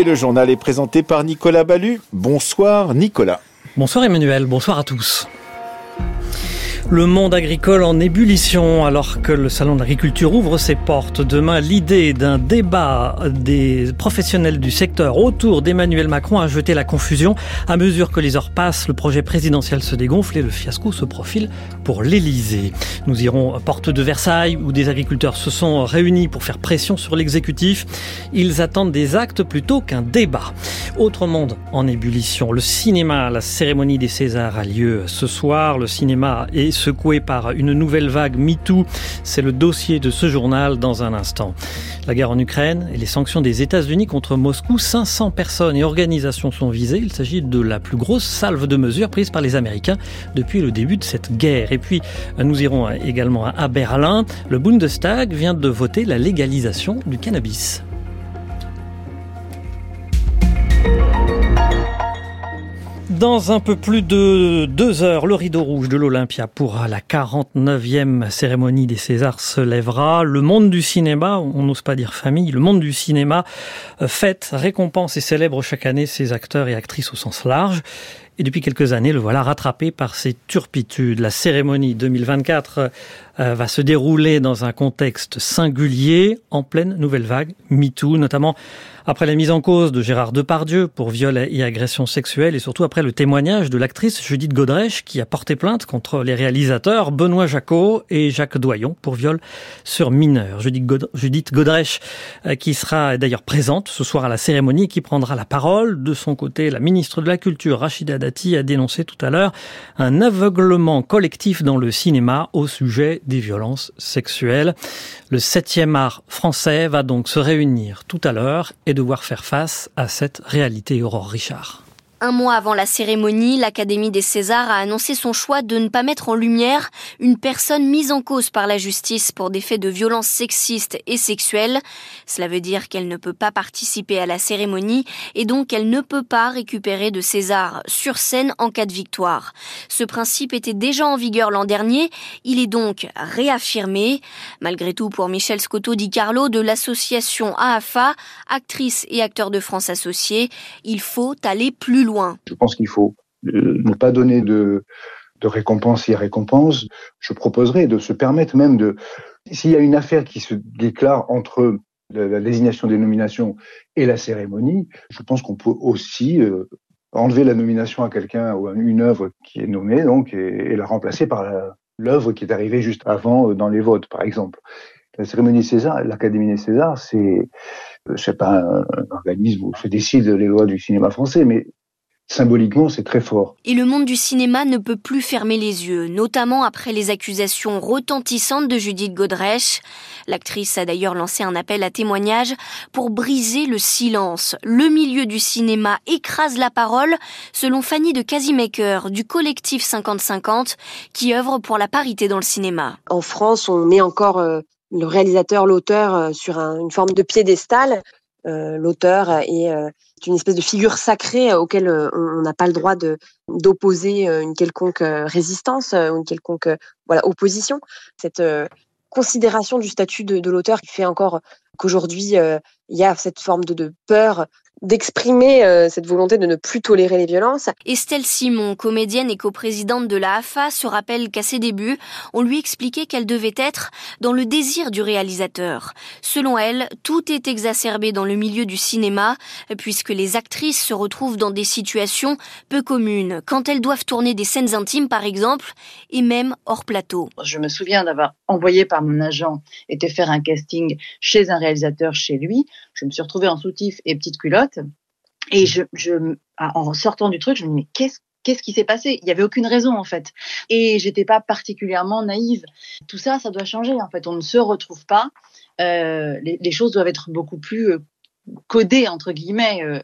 Et le journal est présenté par Nicolas Ballu. Bonsoir Nicolas. Bonsoir Emmanuel, bonsoir à tous. Le monde agricole en ébullition alors que le salon de l'agriculture ouvre ses portes. Demain, l'idée d'un débat des professionnels du secteur autour d'Emmanuel Macron a jeté la confusion. À mesure que les heures passent, le projet présidentiel se dégonfle et le fiasco se profile pour l'Elysée. Nous irons porte de Versailles où des agriculteurs se sont réunis pour faire pression sur l'exécutif. Ils attendent des actes plutôt qu'un débat. Autre monde en ébullition. Le cinéma, la cérémonie des Césars a lieu ce soir. Le cinéma est secoué par une nouvelle vague MeToo. C'est le dossier de ce journal dans un instant. La guerre en Ukraine et les sanctions des États-Unis contre Moscou, 500 personnes et organisations sont visées. Il s'agit de la plus grosse salve de mesures prises par les Américains depuis le début de cette guerre. Et puis, nous irons également à Berlin. Le Bundestag vient de voter la légalisation du cannabis. Dans un peu plus de deux heures, le rideau rouge de l'Olympia pour la 49e cérémonie des Césars se lèvera. Le monde du cinéma, on n'ose pas dire famille, le monde du cinéma euh, fête, récompense et célèbre chaque année ses acteurs et actrices au sens large. Et depuis quelques années, le voilà rattrapé par ses turpitudes. La cérémonie 2024 euh, va se dérouler dans un contexte singulier, en pleine nouvelle vague, MeToo, notamment après la mise en cause de Gérard Depardieu pour viol et agression sexuelle et surtout après le témoignage de l'actrice Judith Godrèche qui a porté plainte contre les réalisateurs Benoît Jacot et Jacques Doyon pour viol sur mineur. Judith Godrèche euh, qui sera d'ailleurs présente ce soir à la cérémonie qui prendra la parole. De son côté, la ministre de la Culture Rachida Dati a dénoncé tout à l'heure un aveuglement collectif dans le cinéma au sujet des violences sexuelles. Le septième art français va donc se réunir tout à l'heure et devoir faire face à cette réalité, Aurore Richard. Un mois avant la cérémonie, l'Académie des Césars a annoncé son choix de ne pas mettre en lumière une personne mise en cause par la justice pour des faits de violence sexistes et sexuelles. Cela veut dire qu'elle ne peut pas participer à la cérémonie et donc elle ne peut pas récupérer de César sur scène en cas de victoire. Ce principe était déjà en vigueur l'an dernier, il est donc réaffirmé. Malgré tout, pour Michel Scotto Di Carlo de l'association AAFA, actrice et acteur de France associés, il faut aller plus loin je pense qu'il faut euh, ne pas donner de, de récompense et récompense. Je proposerais de se permettre même de, s'il y a une affaire qui se déclare entre la, désignation des nominations et la cérémonie, je pense qu'on peut aussi euh, enlever la nomination à quelqu'un ou à une œuvre qui est nommée donc et, la remplacer par l'œuvre qui est arrivée juste avant euh, dans les votes, par exemple. La cérémonie César, l'Académie des Césars, c'est, je sais pas, un, organisme où se décide les lois du cinéma français, mais symboliquement, c'est très fort. Et le monde du cinéma ne peut plus fermer les yeux, notamment après les accusations retentissantes de Judith Godrèche. L'actrice a d'ailleurs lancé un appel à témoignage pour briser le silence. Le milieu du cinéma écrase la parole, selon Fanny de Casimaker du collectif 50-50, qui œuvre pour la parité dans le cinéma. En France, on met encore euh, le réalisateur, l'auteur euh, sur une forme de piédestal. Euh, l'auteur est une espèce de figure sacrée auquel on n'a pas le droit de d'opposer une quelconque résistance ou une quelconque opposition. Cette considération du statut de, l'auteur qui fait encore qu'aujourd'hui il y a cette forme de peur d'exprimer euh, cette volonté de ne plus tolérer les violences. Estelle Simon, comédienne et coprésidente de la AFA, se rappelle qu'à ses débuts, on lui expliquait qu'elle devait être dans le désir du réalisateur. Selon elle, tout est exacerbé dans le milieu du cinéma, puisque les actrices se retrouvent dans des situations peu communes, quand elles doivent tourner des scènes intimes par exemple, et même hors plateau. Je me souviens d'avoir envoyé par mon agent était faire un casting chez un réalisateur chez lui. Je me suis retrouvée en soutif et petite culotte. Et je, je, en sortant du truc, je me dis, mais qu'est-ce qu'est-ce qui s'est passé? Il n'y avait aucune raison en fait. Et j'étais pas particulièrement naïve. Tout ça, ça doit changer en fait. On ne se retrouve pas. Euh, les, les, choses doivent être beaucoup plus euh, codées entre guillemets. Euh,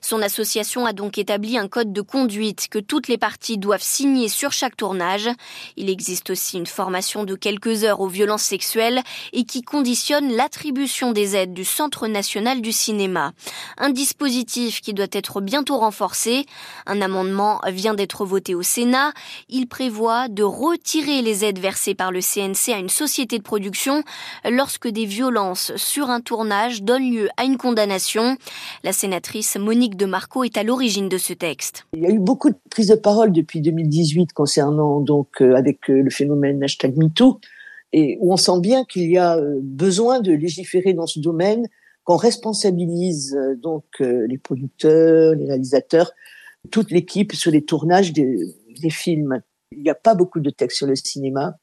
Son association a donc établi un code de conduite que toutes les parties doivent signer sur chaque tournage. Il existe aussi une formation de quelques heures aux violences sexuelles et qui conditionne l'attribution des aides du Centre national du cinéma. Un dispositif qui doit être bientôt renforcé. Un amendement vient d'être voté au Sénat. Il prévoit de retirer les aides versées par le CNC à une société de production lorsque des violences sur un tournage donnent lieu à une condamnation. La sénatrice Monique de Marco est à l'origine de ce texte. Il y a eu beaucoup de prises de parole depuis 2018 concernant donc euh, avec euh, le phénomène hashtag MeToo et où on sent bien qu'il y a euh, besoin de légiférer dans ce domaine, qu'on responsabilise donc les producteurs, les réalisateurs, toute l'équipe sur les tournages des, des films. Il n'y a pas beaucoup de textes sur le cinéma.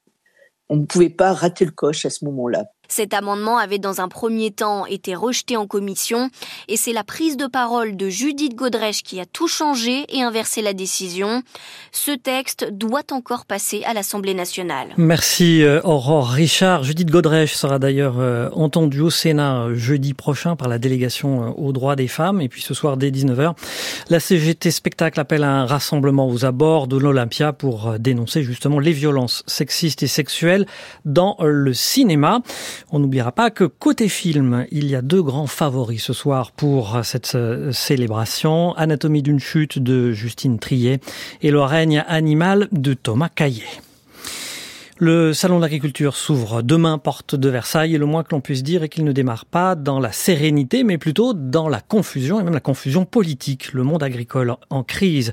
On ne pouvait pas rater le coche à ce moment-là. Cet amendement avait dans un premier temps été rejeté en commission et c'est la prise de parole de Judith Godrèche qui a tout changé et inversé la décision. Ce texte doit encore passer à l'Assemblée nationale. Merci euh, Aurore Richard. Judith Godrèche sera d'ailleurs euh, entendue au Sénat euh, jeudi prochain par la délégation aux droits des femmes et puis ce soir dès 19h, la CGT Spectacle appelle à un rassemblement aux abords de l'Olympia pour dénoncer justement les violences sexistes et sexuelles dans le cinéma. On n'oubliera pas que côté film, il y a deux grands favoris ce soir pour cette euh, célébration. Anatomie d'une chute de Justine Trier et Le règne animal de Thomas Caillet. Le salon de l'agriculture s'ouvre demain porte de Versailles et le moins que l'on puisse dire est qu'il ne démarre pas dans la sérénité mais plutôt dans la confusion et même la confusion politique. Le monde agricole en crise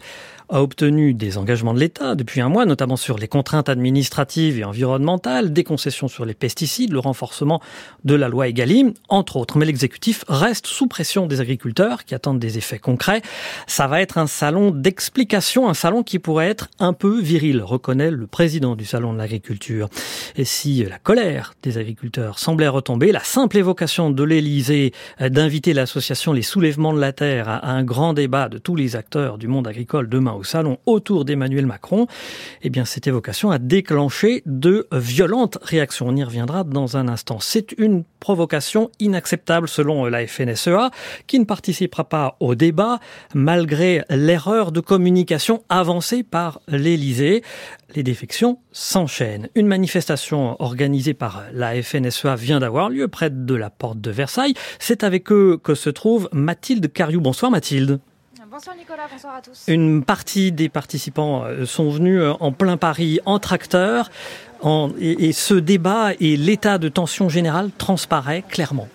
a obtenu des engagements de l'État depuis un mois, notamment sur les contraintes administratives et environnementales, des concessions sur les pesticides, le renforcement de la loi Egalim, entre autres. Mais l'exécutif reste sous pression des agriculteurs qui attendent des effets concrets. Ça va être un salon d'explication, un salon qui pourrait être un peu viril, reconnaît le président du salon de l'agriculture. Et si la colère des agriculteurs semblait retomber, la simple évocation de l'Élysée d'inviter l'association Les Soulèvements de la Terre à un grand débat de tous les acteurs du monde agricole demain au salon autour d'Emmanuel Macron, eh bien, cette évocation a déclenché de violentes réactions. On y reviendra dans un instant. C'est une provocation inacceptable selon la FNSEA, qui ne participera pas au débat malgré l'erreur de communication avancée par l'Élysée. Les défections s'enchaînent. Une manifestation organisée par la FNSEA vient d'avoir lieu près de la porte de Versailles. C'est avec eux que se trouve Mathilde Cariou. Bonsoir Mathilde. Bonsoir Nicolas, bonsoir à tous. Une partie des participants euh, sont venus euh, en plein Paris en tracteur et, ce débat et l'état de tension générale transparaît clairement.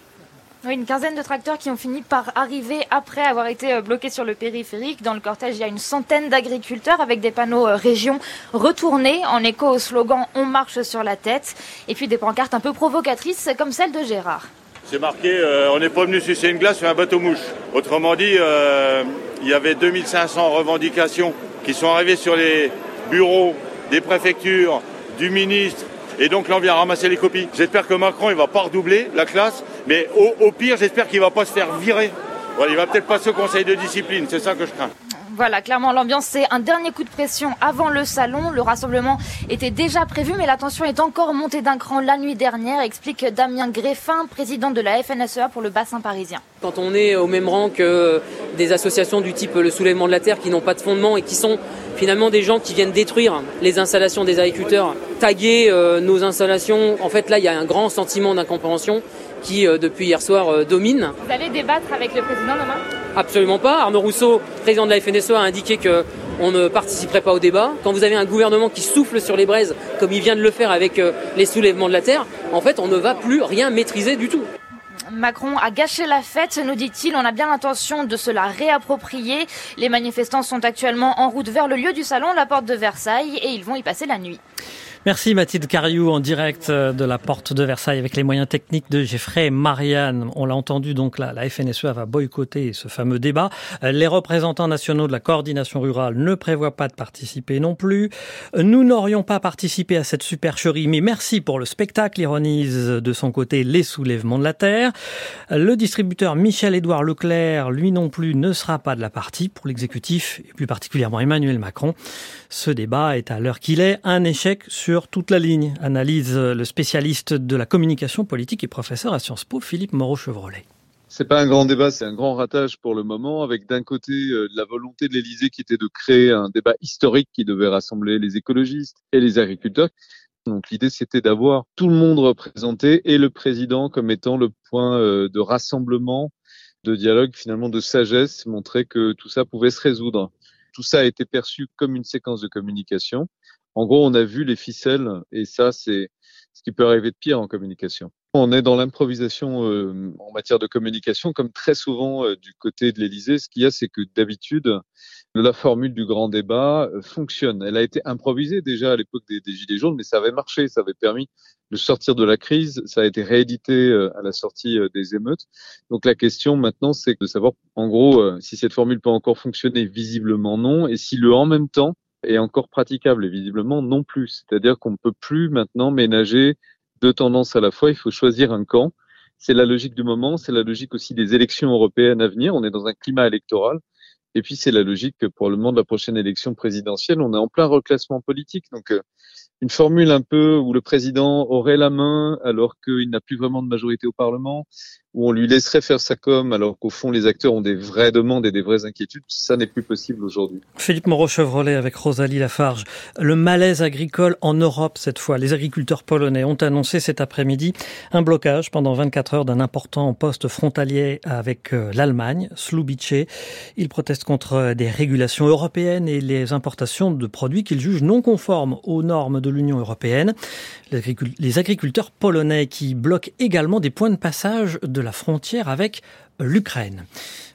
Oui, une quinzaine de tracteurs qui ont fini par arriver après avoir été euh, bloqués sur le périphérique. Dans le cortège, il y a une centaine d'agriculteurs avec des panneaux région retournés en écho au slogan On marche sur la tête et puis des pancartes un peu provocatrices comme celle de Gérard. C'est marqué On n'est pas venu sucer une glace sur un bateau mouche. Autrement dit, il y avait 2500 revendications qui sont arrivées sur les bureaux des préfectures, du ministre, et donc là on vient ramasser les copies. J'espère que Macron il va pas redoubler la classe, mais au, pire j'espère qu'il va pas se faire virer. Voilà, il va peut-être passer au conseil de discipline, c'est ça que je crains. Voilà, clairement, l'ambiance, c'est un dernier coup de pression avant le salon. Le rassemblement était déjà prévu, mais la tension est encore montée d'un cran la nuit dernière, explique Damien Greffin, président de la FNSEA pour le bassin parisien. Quand on est au même rang que des associations du type le soulèvement de la terre qui n'ont pas de fondement et qui sont finalement des gens qui viennent détruire les installations des agriculteurs, taguer euh, nos installations, en fait là, il y a un grand sentiment d'incompréhension qui, euh, depuis hier soir, euh, domine. Vous allez débattre avec le président demain? Absolument pas. Arnaud Rousseau, président de la FNSEA, a indiqué qu'on ne participerait pas au débat. Quand vous avez un gouvernement qui souffle sur les braises, comme il vient de le faire avec euh, les soulèvements de la terre, en fait, on ne va plus rien maîtriser du tout. Macron a gâché la fête, nous dit-il. On a bien l'intention de se la réapproprier. Les manifestants sont actuellement en route vers le lieu du salon, la porte de Versailles, et ils vont y passer la nuit. Merci Mathilde Cariou en direct euh, de la porte de Versailles avec les moyens techniques de Geoffrey Marianne. On l'a entendu donc là, la FNSEA va boycotter ce fameux débat. Euh, les représentants nationaux de la coordination rurale ne prévoient pas de participer non plus. Nous n'aurions pas participé à cette supercherie, mais merci pour le spectacle, ironise de son côté les soulèvements de la terre. Le distributeur Michel-Édouard Leclerc, lui non plus, ne sera pas de la partie pour l'exécutif et plus particulièrement Emmanuel Macron. Ce débat est à l'heure qu'il est un échec sur toute la ligne, analyse le spécialiste de la communication politique et professeur à Sciences Po, Philippe Moreau-Chevrolet. c'est pas un grand débat, c'est un grand ratage pour le moment, avec d'un côté euh, la volonté de l'Élysée qui était de créer un débat historique qui devait rassembler les écologistes et les agriculteurs. Donc l'idée c'était d'avoir tout le monde représenté et le président comme étant le point euh, de rassemblement, de dialogue, finalement de sagesse, montrer que tout ça pouvait se résoudre. Tout ça a été perçu comme une séquence de communication. En gros, on a vu les ficelles et ça c'est ce qui peut arriver de pire en communication. On est dans l'improvisation euh, en matière de communication, comme très souvent euh, du côté de l'Élysée. Ce qu'il y a, c'est que d'habitude, la formule du grand débat euh, fonctionne. Elle a été improvisée déjà à l'époque des, des, Gilets jaunes, mais ça avait marché, ça avait permis de sortir de la crise. Ça a été réédité à la sortie des émeutes. Donc la question maintenant, c'est de savoir, en gros, si cette formule peut encore fonctionner. Visiblement non, et si le en même temps est encore praticable, et visiblement non plus. C'est-à-dire qu'on ne peut plus maintenant ménager deux tendances à la fois. Il faut choisir un camp. C'est la logique du moment, c'est la logique aussi des élections européennes à venir. On est dans un climat électoral. Et puis c'est la logique que pour le moment de la prochaine élection présidentielle, on est en plein reclassement politique. Donc euh, une formule un peu où le président aurait la main alors qu'il n'a plus vraiment de majorité au Parlement, où on lui laisserait faire sa com alors qu'au fond les acteurs ont des vraies demandes et des vraies inquiétudes, ça n'est plus possible aujourd'hui. Philippe Moreau-Chevrolet avec Rosalie Lafarge. Le malaise agricole en Europe cette fois. Les agriculteurs polonais ont annoncé cet après-midi un blocage pendant 24 heures d'un important poste frontalier avec euh, l'Allemagne, Slubice. Ils protestent contre des régulations européennes et les importations de produits qu'ils jugent non conformes aux normes de l'Union européenne. Les agriculteurs polonais qui bloquent également des points de passage de la frontière avec l'Ukraine.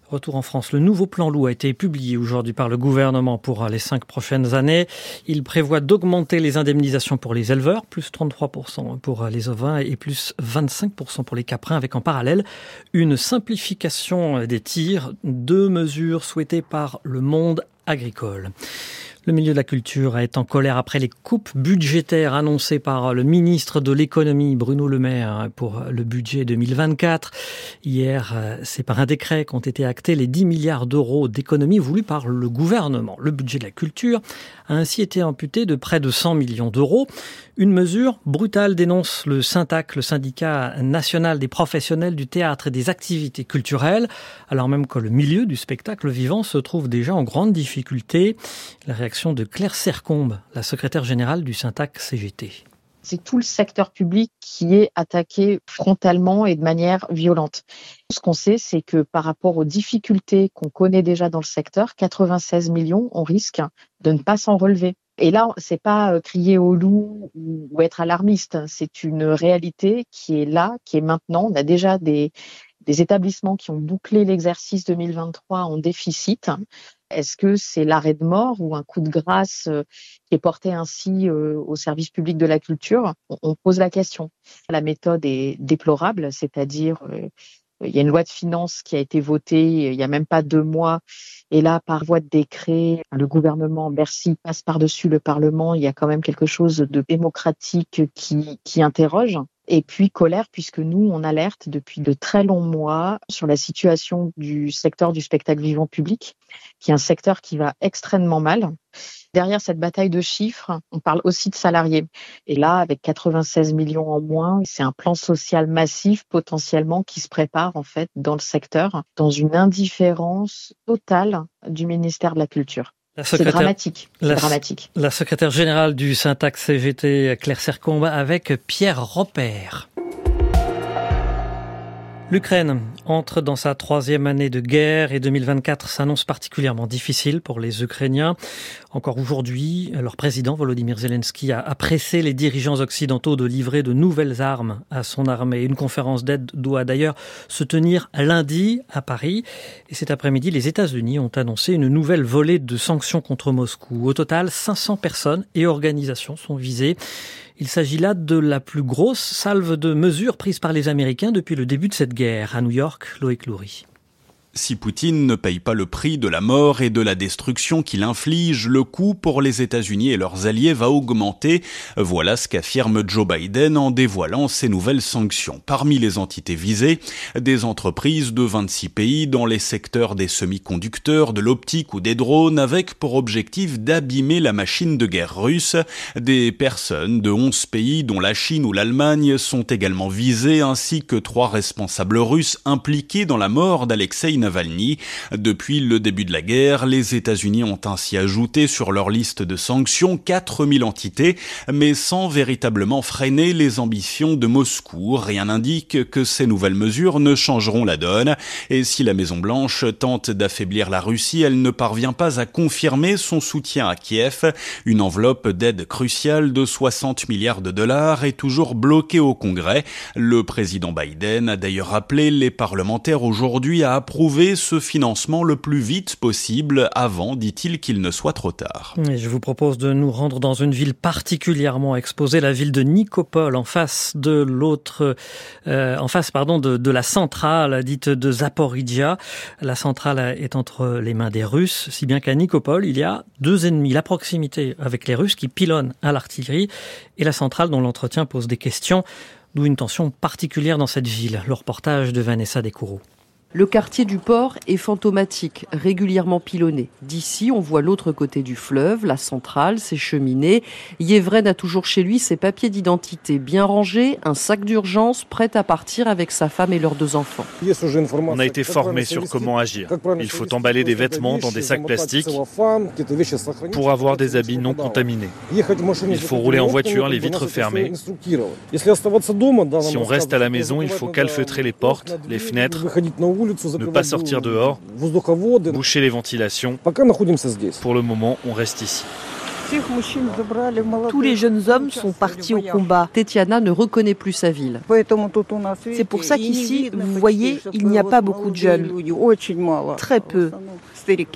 Retour en France, le nouveau plan loup a été publié aujourd'hui par le gouvernement pour les cinq prochaines années. Il prévoit d'augmenter les indemnisations pour les éleveurs, plus 33% pour les ovins et plus 25% pour les caprins, avec en parallèle une simplification des tirs, deux mesures souhaitées par le monde agricole. Le milieu de la culture est en colère après les coupes budgétaires annoncées par le ministre de l'économie Bruno Le Maire pour le budget 2024. Hier, c'est par un décret qu'ont été actés les 10 milliards d'euros d'économies voulues par le gouvernement. Le budget de la culture a ainsi été amputé de près de 100 millions d'euros. Une mesure brutale dénonce le Syntac, le syndicat national des professionnels du théâtre et des activités culturelles, alors même que le milieu du spectacle vivant se trouve déjà en grande difficulté. La réaction de Claire Sercombe, la secrétaire générale du Syntac CGT c'est tout le secteur public qui est attaqué frontalement et de manière violente. Ce qu'on sait, c'est que par rapport aux difficultés qu'on connaît déjà dans le secteur, 96 millions, on risque de ne pas s'en relever. Et là, c'est pas euh, crier au loup ou être alarmiste. C'est une réalité qui est là, qui est maintenant. On a déjà des, des établissements qui ont bouclé l'exercice 2023 en déficit. Est-ce que c'est l'arrêt de mort ou un coup de grâce euh, qui est porté ainsi euh, au service public de la culture? On pose la question. La méthode est déplorable, c'est-à-dire il y a une loi de finances qui a été votée il n'y a même pas deux mois. Et là, par voie de décret, le gouvernement, Bercy, passe par-dessus le Parlement. Il y a quand même quelque chose de démocratique qui, qui interroge. Et puis colère, puisque nous, on alerte depuis de très longs mois sur la situation du secteur du spectacle vivant public, qui est un secteur qui va extrêmement mal. Derrière cette bataille de chiffres, on parle aussi de salariés. Et là, avec 96 millions en moins, c'est un plan social massif potentiellement qui se prépare en fait dans le secteur, dans une indifférence totale du ministère de la Culture. C'est dramatique. La, dramatique. La secrétaire générale du Syntax CGT, Claire Sercombe, avec Pierre Robert. L'Ukraine entre dans sa troisième année de guerre et 2024 s'annonce particulièrement difficile pour les Ukrainiens. Encore aujourd'hui, leur président Volodymyr Zelensky a pressé les dirigeants occidentaux de livrer de nouvelles armes à son armée. Une conférence d'aide doit d'ailleurs se tenir lundi à Paris. Et cet après-midi, les États-Unis ont annoncé une nouvelle volée de sanctions contre Moscou. Au total, 500 personnes et organisations sont visées. Il s'agit là de la plus grosse salve de mesures prises par les Américains depuis le début de cette guerre. À New York, York, Loïc Lourich. Si Poutine ne paye pas le prix de la mort et de la destruction qu'il inflige, le coût pour les États-Unis et leurs alliés va augmenter. Voilà ce qu'affirme Joe Biden en dévoilant ces nouvelles sanctions. Parmi les entités visées, des entreprises de 26 pays dans les secteurs des semi-conducteurs, de l'optique ou des drones avec pour objectif d'abîmer la machine de guerre russe. Des personnes de 11 pays dont la Chine ou l'Allemagne sont également visées ainsi que trois responsables russes impliqués dans la mort d'Alexei Depuis le début de la guerre, les États-Unis ont ainsi ajouté sur leur liste de sanctions 4000 entités, mais sans véritablement freiner les ambitions de Moscou. Rien n'indique que ces nouvelles mesures ne changeront la donne. Et si la Maison-Blanche tente d'affaiblir la Russie, elle ne parvient pas à confirmer son soutien à Kiev. Une enveloppe d'aide cruciale de 60 milliards de dollars est toujours bloquée au Congrès. Le président Biden a d'ailleurs appelé les parlementaires aujourd'hui à approuver ce financement le plus vite possible avant, dit-il, qu'il ne soit trop tard. Je vous propose de nous rendre dans une ville particulièrement exposée, la ville de Nikopol, en face de l'autre, euh, en face, pardon, de, la centrale dite de Zaporizhia. La centrale est entre les mains des Russes, si bien qu'à Nikopol, il y a deux ennemis, la proximité avec les Russes qui pilonnent à l'artillerie et la centrale dont l'entretien pose des questions, d'où une tension particulière dans cette ville. Le reportage de Vanessa Descoureaux. Le quartier du port est fantomatique, régulièrement pilonné. D'ici, on voit l'autre côté du fleuve, la centrale, ses cheminées. Yevren a toujours chez lui ses papiers d'identité bien rangés, un sac d'urgence prêt à partir avec sa femme et leurs deux enfants. On a été formé sur comment agir. Il faut emballer des vêtements dans des sacs plastiques pour avoir des habits non contaminés. Il faut rouler en voiture, les vitres fermées. Si on reste à la maison, il faut calfeutrer les portes, les fenêtres, ne pas sortir dehors, boucher les ventilations. Pour le moment, on reste ici. Tous les jeunes hommes sont partis au combat. Tetiana ne reconnaît plus sa ville. C'est pour ça qu'ici, vous voyez, il n'y a pas beaucoup de jeunes. Très peu.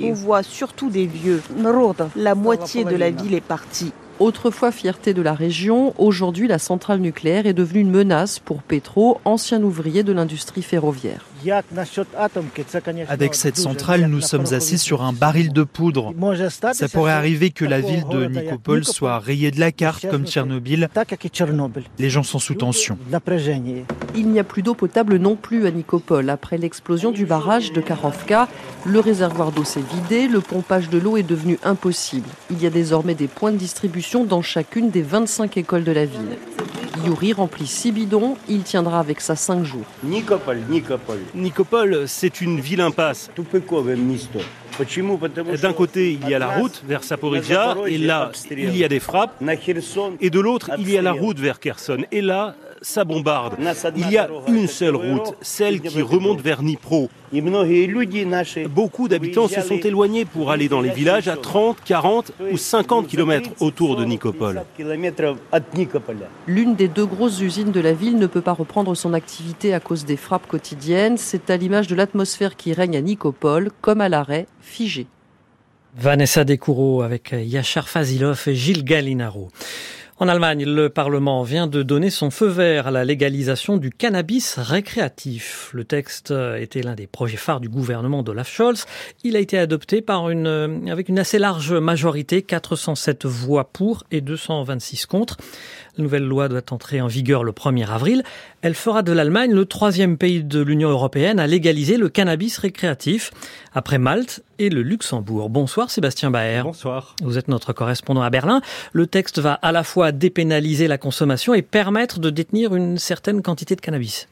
On voit surtout des vieux. La moitié de la ville est partie. Autrefois fierté de la région, aujourd'hui la centrale nucléaire est devenue une menace pour Petro, ancien ouvrier de l'industrie ferroviaire. Avec cette centrale, nous sommes assis sur un baril de poudre. Ça pourrait arriver que la ville de Nikopol soit rayée de la carte comme Tchernobyl. Les gens sont sous tension. Il n'y a plus d'eau potable non plus à Nikopol. Après l'explosion du barrage de Karovka, le réservoir d'eau s'est vidé, le pompage de l'eau est devenu impossible. Il y a désormais des points de distribution dans chacune des 25 écoles de la ville. Yuri remplit 6 bidons, il tiendra avec ça 5 jours. Nikopol, Nikopol. Nikopol, c'est une ville impasse. D'un côté, il y a la route vers Saporizhia, et là, il y a des frappes. Et de l'autre, il y a la route vers Kherson. Et là, ça bombarde. Il y a une seule route, celle qui remonte vers Dnipro. Beaucoup d'habitants se sont éloignés pour aller dans les villages à 30, 40 ou 50 km autour de Nikopol. L'une des deux grosses usines de la ville ne peut pas reprendre son activité à cause des frappes quotidiennes. C'est à l'image de l'atmosphère qui règne à Nikopol, comme à l'arrêt, figé. Vanessa Descoureaux avec Yachar Fazilov et Gilles Gallinaro. En Allemagne, le Parlement vient de donner son feu vert à la légalisation du cannabis récréatif. Le texte était l'un des projets phares du gouvernement d'Olaf Scholz. Il a été adopté par une, avec une assez large majorité, 407 voix pour et 226 contre. La nouvelle loi doit entrer en vigueur le 1er avril. Elle fera de l'Allemagne le troisième pays de l'Union européenne à légaliser le cannabis récréatif, après Malte et le Luxembourg. Bonsoir Sébastien Baer. Bonsoir. Vous êtes notre correspondant à Berlin. Le texte va à la fois dépénaliser la consommation et permettre de détenir une certaine quantité de cannabis.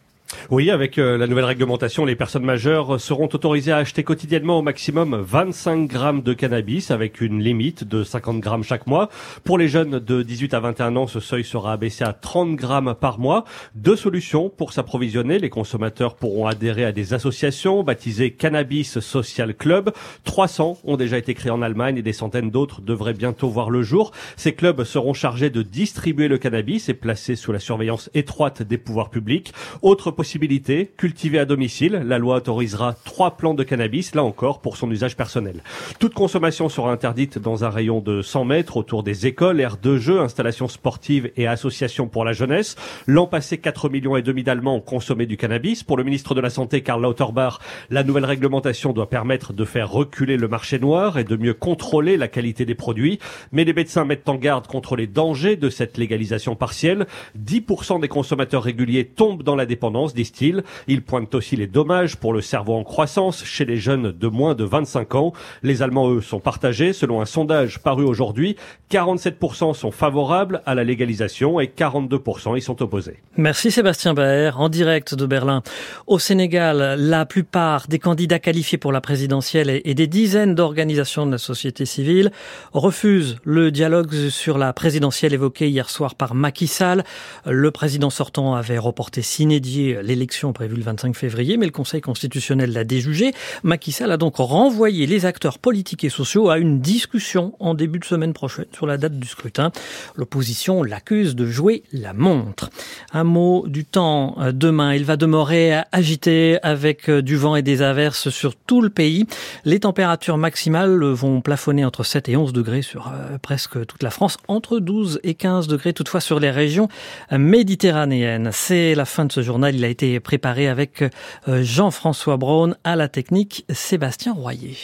Oui, avec euh, la nouvelle réglementation, les personnes majeures seront autorisées à acheter quotidiennement au maximum 25 grammes de cannabis avec une limite de 50 grammes chaque mois. Pour les jeunes de 18 à 21 ans, ce seuil sera abaissé à 30 grammes par mois. Deux solutions pour s'approvisionner. Les consommateurs pourront adhérer à des associations baptisées Cannabis Social Club. 300 ont déjà été créés en Allemagne et des centaines d'autres devraient bientôt voir le jour. Ces clubs seront chargés de distribuer le cannabis et placés sous la surveillance étroite des pouvoirs publics. Autre possibilité possibilité, cultiver à domicile. La loi autorisera trois plants de cannabis, là encore, pour son usage personnel. Toute consommation sera interdite dans un rayon de 100 mètres autour des écoles, aires de jeux, installations sportives et associations pour la jeunesse. L'an passé, 4 millions et demi d'Allemands ont consommé du cannabis. Pour le ministre de la Santé, Karl Lauterbach, la nouvelle réglementation doit permettre de faire reculer le marché noir et de mieux contrôler la qualité des produits. Mais les médecins mettent en garde contre les dangers de cette légalisation partielle. 10% des consommateurs réguliers tombent dans la dépendance, disent-ils. Ils pointent aussi les dommages pour le cerveau en croissance chez les jeunes de moins de 25 ans. Les Allemands, eux, sont partagés. Selon un sondage paru aujourd'hui, 47% sont favorables à la légalisation et 42% y sont opposés. Merci Sébastien Baer, en direct de Berlin. Au Sénégal, la plupart des candidats qualifiés pour la présidentielle et des dizaines d'organisations de la société civile refusent le dialogue sur la présidentielle évoqué hier soir par Macky Sall. Le président sortant avait reporté s'inédier l'élection prévue le 25 février, mais le Conseil constitutionnel l'a déjugé. Macky Sall a donc renvoyé les acteurs politiques et sociaux à une discussion en début de semaine prochaine sur la date du scrutin. L'opposition l'accuse de jouer la montre. Un mot du temps demain. Il va demeurer agité avec du vent et des averses sur tout le pays. Les températures maximales vont plafonner entre 7 et 11 degrés sur euh, presque toute la France, entre 12 et 15 degrés toutefois sur les régions méditerranéennes. C'est la fin de ce journal. Été préparé avec euh, Jean-François Braun à la technique Sébastien Royer.